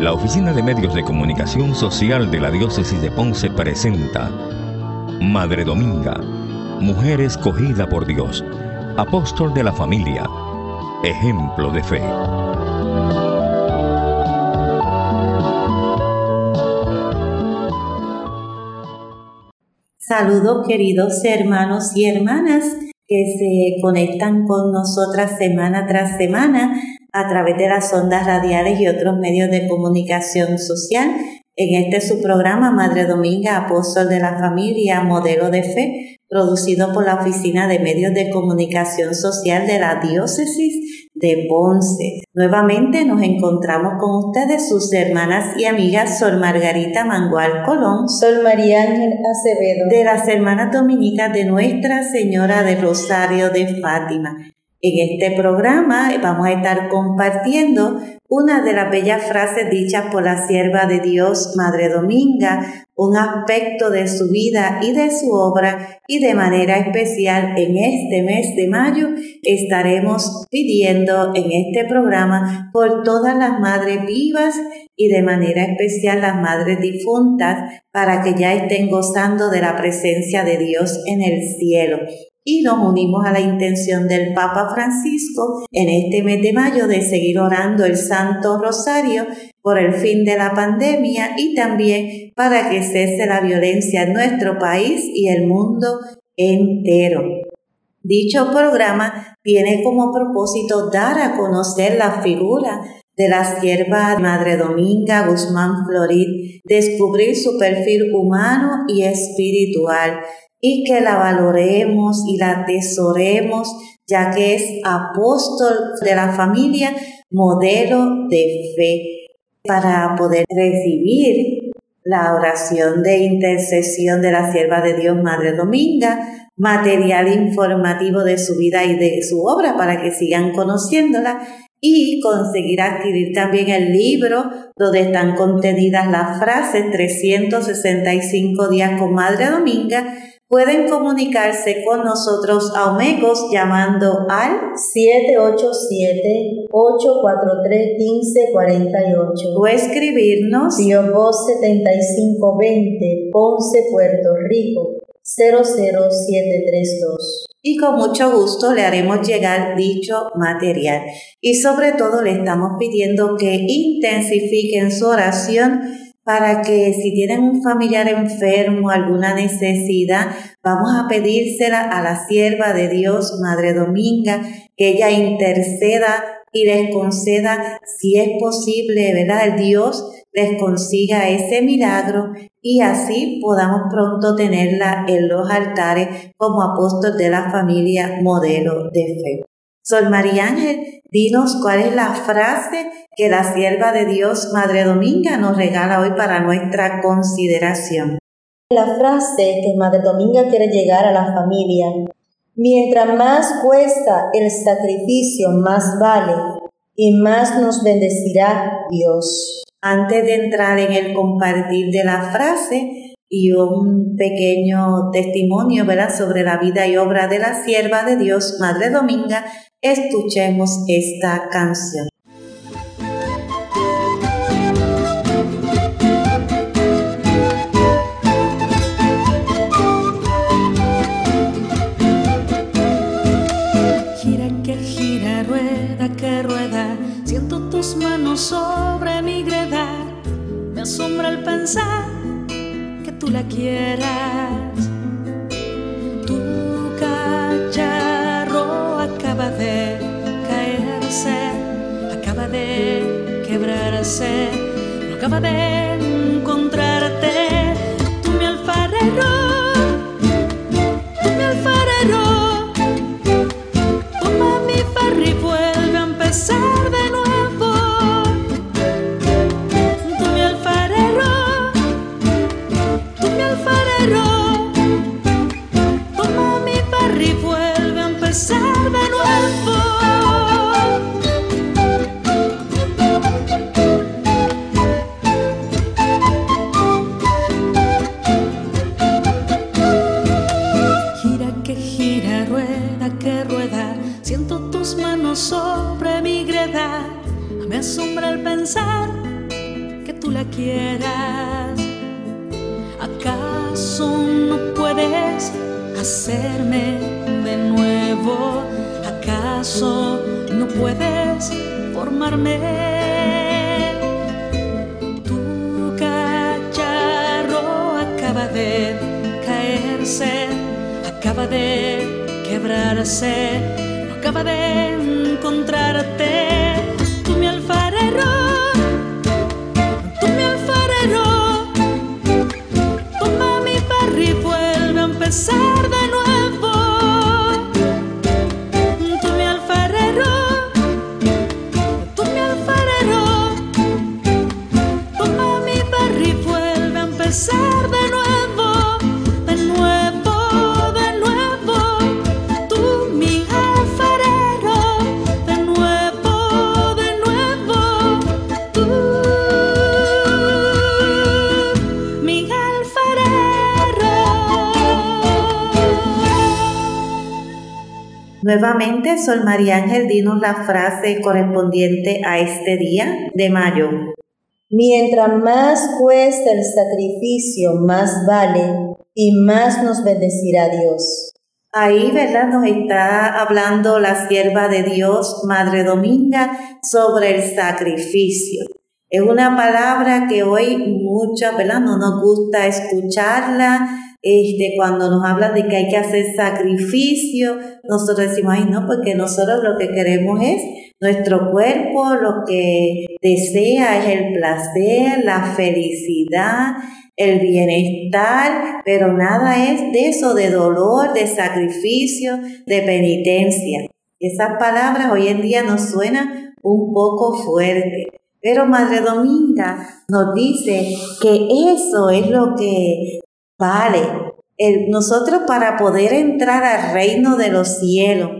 La Oficina de Medios de Comunicación Social de la Diócesis de Ponce presenta Madre Dominga, mujer escogida por Dios, apóstol de la familia, ejemplo de fe. Saludos queridos hermanos y hermanas que se conectan con nosotras semana tras semana a través de las ondas radiales y otros medios de comunicación social. En este su programa Madre Dominga, Apóstol de la Familia, Modelo de Fe, producido por la Oficina de Medios de Comunicación Social de la Diócesis de Ponce. Nuevamente nos encontramos con ustedes, sus hermanas y amigas Sol Margarita Mangual Colón, Sol María Ángel Acevedo, de las hermanas dominicas de Nuestra Señora de Rosario de Fátima. En este programa vamos a estar compartiendo una de las bellas frases dichas por la sierva de Dios, Madre Dominga, un aspecto de su vida y de su obra y de manera especial en este mes de mayo estaremos pidiendo en este programa por todas las madres vivas y de manera especial las madres difuntas para que ya estén gozando de la presencia de Dios en el cielo y nos unimos a la intención del Papa Francisco en este mes de mayo de seguir orando el Santo Rosario por el fin de la pandemia y también para que cese la violencia en nuestro país y el mundo entero. Dicho programa tiene como propósito dar a conocer la figura de la sierva Madre Dominga Guzmán Florid, descubrir su perfil humano y espiritual, y que la valoremos y la atesoremos, ya que es apóstol de la familia, modelo de fe, para poder recibir la oración de intercesión de la sierva de Dios Madre Dominga, material informativo de su vida y de su obra para que sigan conociéndola y conseguir adquirir también el libro donde están contenidas las frases 365 días con Madre Dominga Pueden comunicarse con nosotros a Omegos llamando al 787-843-1548 o escribirnos Voz 7520 Ponce, Puerto Rico 00732 y con mucho gusto le haremos llegar dicho material. Y sobre todo le estamos pidiendo que intensifiquen su oración para que si tienen un familiar enfermo, alguna necesidad, vamos a pedírsela a la sierva de Dios, Madre Dominga, que ella interceda y les conceda, si es posible, ¿verdad? El Dios les consiga ese milagro y así podamos pronto tenerla en los altares como apóstol de la familia modelo de fe. Sol María Ángel, dinos cuál es la frase que la sierva de Dios, Madre Dominga, nos regala hoy para nuestra consideración. La frase que Madre Dominga quiere llegar a la familia. Mientras más cuesta el sacrificio, más vale y más nos bendecirá Dios. Antes de entrar en el compartir de la frase, y un pequeño testimonio ¿verdad? sobre la vida y obra de la sierva de Dios, Madre Dominga, escuchemos esta canción. Gira que gira, rueda que rueda, siento tus manos sobre mi greda, me asombra el pensar que tú la quieras. No acaba de encontrarte. Sobre mi greda, me asombra el pensar tú la quieras. ¿Acaso no puedes hacerme de nuevo? ¿Acaso no puedes formarme? Tu cacharro acaba de caerse, acaba de quebrarse, acaba de encontrarte. Tú mi alfarero, tú mi alfarero, toma mi barro y vuelve a empezar de Nuevamente, Sol María Ángel, dinos la frase correspondiente a este día de mayo. Mientras más cuesta el sacrificio, más vale y más nos bendecirá Dios. Ahí, ¿verdad? Nos está hablando la sierva de Dios, Madre Dominga, sobre el sacrificio. Es una palabra que hoy muchas, ¿verdad? No nos gusta escucharla. Este, cuando nos hablan de que hay que hacer sacrificio, nosotros decimos, ay, no, porque nosotros lo que queremos es nuestro cuerpo, lo que desea es el placer, la felicidad, el bienestar, pero nada es de eso, de dolor, de sacrificio, de penitencia. Esas palabras hoy en día nos suenan un poco fuertes. Pero Madre Dominga nos dice que eso es lo que vale. El, nosotros para poder entrar al reino de los cielos,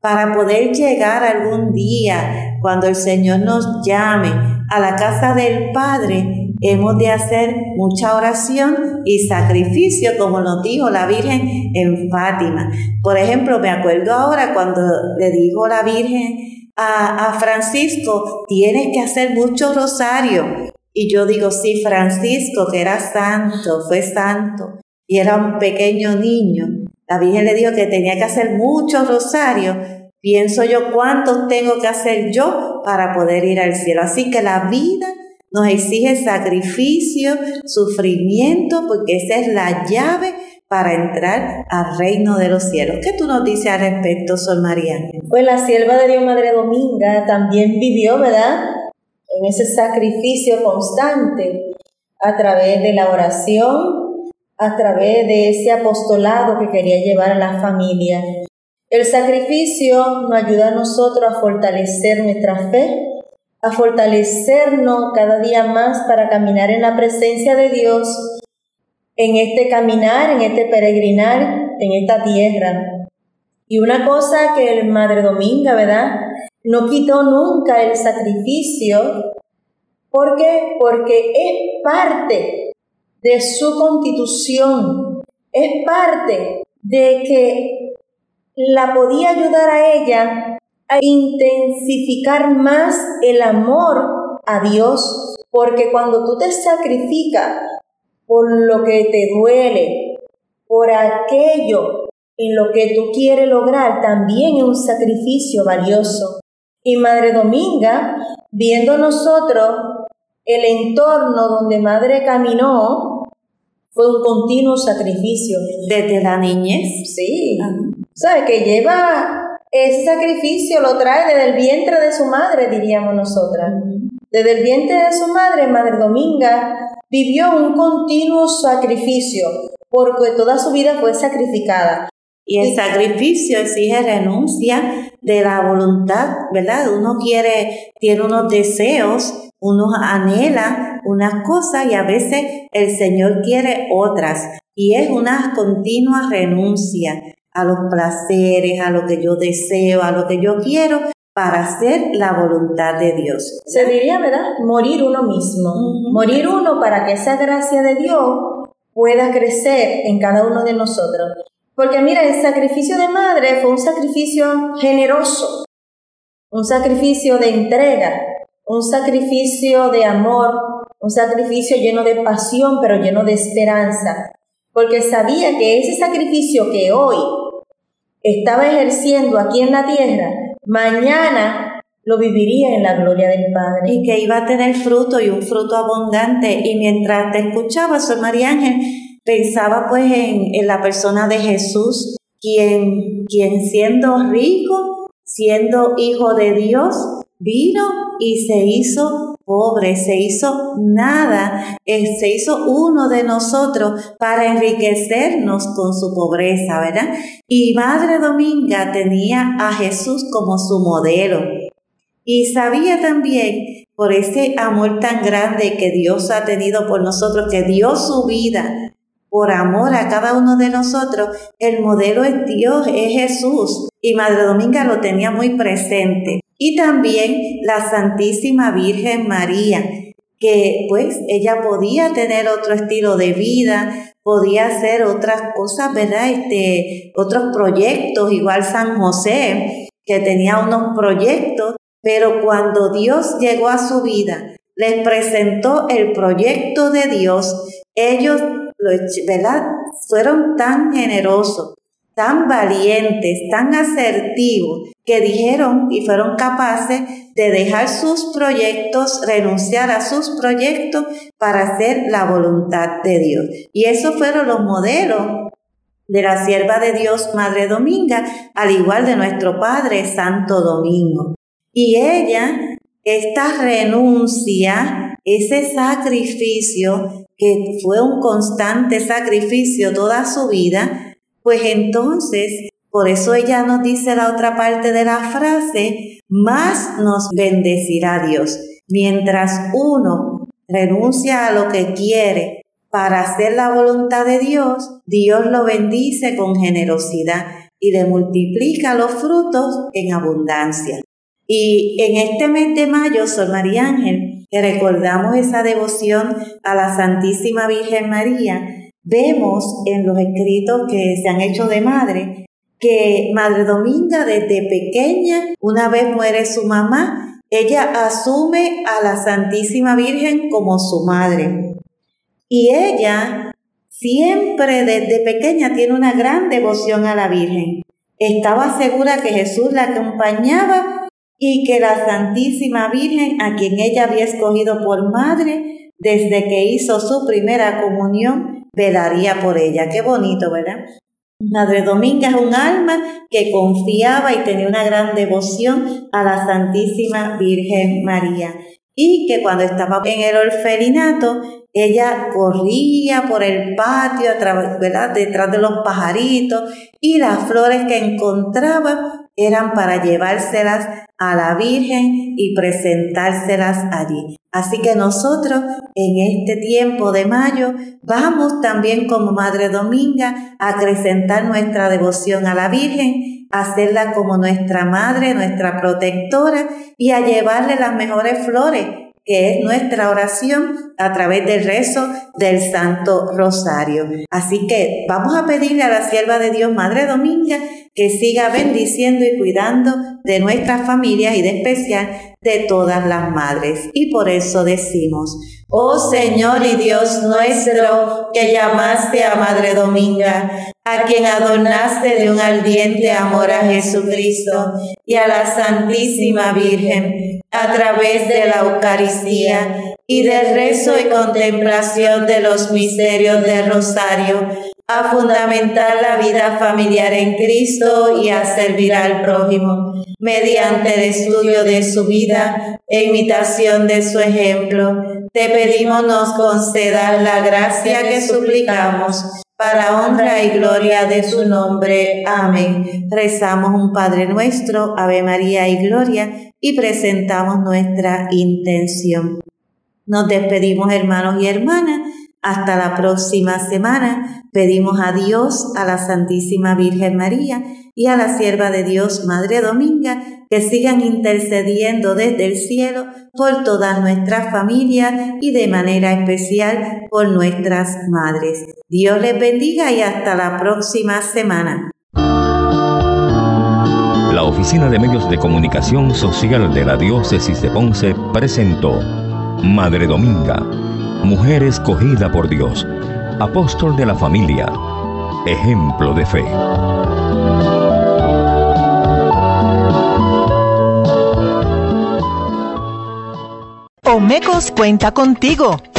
para poder llegar algún día cuando el Señor nos llame a la casa del Padre, hemos de hacer mucha oración y sacrificio, como nos dijo la Virgen en Fátima. Por ejemplo, me acuerdo ahora cuando le dijo la Virgen a, a Francisco, tienes que hacer mucho rosario. Y yo digo, sí, Francisco, que era santo, fue santo, y era un pequeño niño. La Virgen le dijo que tenía que hacer muchos rosarios. Pienso yo cuántos tengo que hacer yo para poder ir al cielo. Así que la vida nos exige sacrificio, sufrimiento, porque esa es la llave para entrar al reino de los cielos. ¿Qué tú nos dices al respecto, Sol María? Pues la sierva de Dios Madre Dominga también vivió, ¿verdad? En ese sacrificio constante a través de la oración, a través de ese apostolado que quería llevar a la familia. El sacrificio nos ayuda a nosotros a fortalecer nuestra fe, a fortalecernos cada día más para caminar en la presencia de Dios, en este caminar, en este peregrinar, en esta tierra. Y una cosa que el Madre Dominga, ¿verdad? No quitó nunca el sacrificio. ¿Por qué? Porque es parte de su constitución, es parte de que la podía ayudar a ella a intensificar más el amor a Dios, porque cuando tú te sacrificas por lo que te duele, por aquello en lo que tú quieres lograr, también es un sacrificio valioso. Y Madre Dominga, viendo nosotros el entorno donde Madre caminó, fue un continuo sacrificio. Desde la niñez. Sí. ¿Sabe? Que lleva ese sacrificio, lo trae desde el vientre de su madre, diríamos nosotras. Desde el vientre de su madre, Madre Dominga, vivió un continuo sacrificio, porque toda su vida fue sacrificada. Y el sacrificio exige renuncia de la voluntad, ¿verdad? Uno quiere, tiene unos deseos, uno anhela unas cosas y a veces el Señor quiere otras. Y es una continua renuncia a los placeres, a lo que yo deseo, a lo que yo quiero, para hacer la voluntad de Dios. Se diría, ¿verdad? Morir uno mismo. Morir uno para que esa gracia de Dios pueda crecer en cada uno de nosotros. Porque mira, el sacrificio de madre fue un sacrificio generoso, un sacrificio de entrega, un sacrificio de amor, un sacrificio lleno de pasión, pero lleno de esperanza, porque sabía que ese sacrificio que hoy estaba ejerciendo aquí en la tierra, mañana lo viviría en la gloria del Padre. Y que iba a tener fruto y un fruto abundante. Y mientras te escuchaba, soy María Ángel, pensaba pues en, la persona de Jesús, quien, quien siendo rico, siendo hijo de Dios, vino y se hizo pobre, se hizo nada, eh, se hizo uno de nosotros para enriquecernos con su pobreza, ¿verdad? Y Madre Dominga tenía a Jesús como su modelo y sabía también por ese amor tan grande que Dios ha tenido por nosotros, que dio su vida por amor a cada uno de nosotros, el modelo es Dios, es Jesús. Y Madre Dominga lo tenía muy presente. Y también la Santísima Virgen María, que pues ella podía tener otro estilo de vida, podía hacer otras cosas, ¿verdad? Este, otros proyectos, igual San José, que tenía unos proyectos, pero cuando Dios llegó a su vida, les presentó el proyecto de Dios, ellos ¿verdad? Fueron tan generosos, tan valientes, tan asertivos, que dijeron y fueron capaces de dejar sus proyectos, renunciar a sus proyectos para hacer la voluntad de Dios. Y esos fueron los modelos de la sierva de Dios, Madre Dominga, al igual de nuestro Padre Santo Domingo. Y ella, esta renuncia, ese sacrificio, que fue un constante sacrificio toda su vida, pues entonces, por eso ella nos dice la otra parte de la frase, más nos bendecirá Dios. Mientras uno renuncia a lo que quiere para hacer la voluntad de Dios, Dios lo bendice con generosidad y le multiplica los frutos en abundancia. Y en este mes de mayo, Sor María Ángel que recordamos esa devoción a la Santísima Virgen María, vemos en los escritos que se han hecho de madre que Madre Dominga desde pequeña, una vez muere su mamá, ella asume a la Santísima Virgen como su madre. Y ella siempre desde pequeña tiene una gran devoción a la Virgen. Estaba segura que Jesús la acompañaba y que la Santísima Virgen, a quien ella había escogido por madre, desde que hizo su primera comunión, velaría por ella. Qué bonito, ¿verdad? Madre Dominga es un alma que confiaba y tenía una gran devoción a la Santísima Virgen María y que cuando estaba en el orfelinato, ella corría por el patio ¿verdad? detrás de los pajaritos y las flores que encontraba eran para llevárselas a la Virgen y presentárselas allí. Así que nosotros en este tiempo de mayo vamos también como Madre Dominga a acrecentar nuestra devoción a la Virgen, a hacerla como nuestra Madre, nuestra protectora y a llevarle las mejores flores que es nuestra oración a través del rezo del Santo Rosario. Así que vamos a pedirle a la sierva de Dios, Madre Dominga, que siga bendiciendo y cuidando de nuestras familias y de especial de todas las madres. Y por eso decimos, oh Señor y Dios nuestro, que llamaste a Madre Dominga, a quien adornaste de un ardiente amor a Jesucristo y a la Santísima Virgen a través de la Eucaristía y del rezo y contemplación de los misterios del rosario, a fundamentar la vida familiar en Cristo y a servir al prójimo, mediante el estudio de su vida e imitación de su ejemplo. Te pedimos nos concedas la gracia que suplicamos para honra y gloria de su nombre. Amén. Rezamos un Padre nuestro, Ave María y Gloria, y presentamos nuestra intención. Nos despedimos hermanos y hermanas. Hasta la próxima semana. Pedimos a Dios, a la Santísima Virgen María y a la Sierva de Dios, Madre Dominga, que sigan intercediendo desde el cielo por todas nuestras familias y de manera especial por nuestras madres. Dios les bendiga y hasta la próxima semana. La Oficina de Medios de Comunicación Social de la Diócesis de Ponce presentó Madre Dominga mujer escogida por Dios, apóstol de la familia, ejemplo de fe. Omecos cuenta contigo.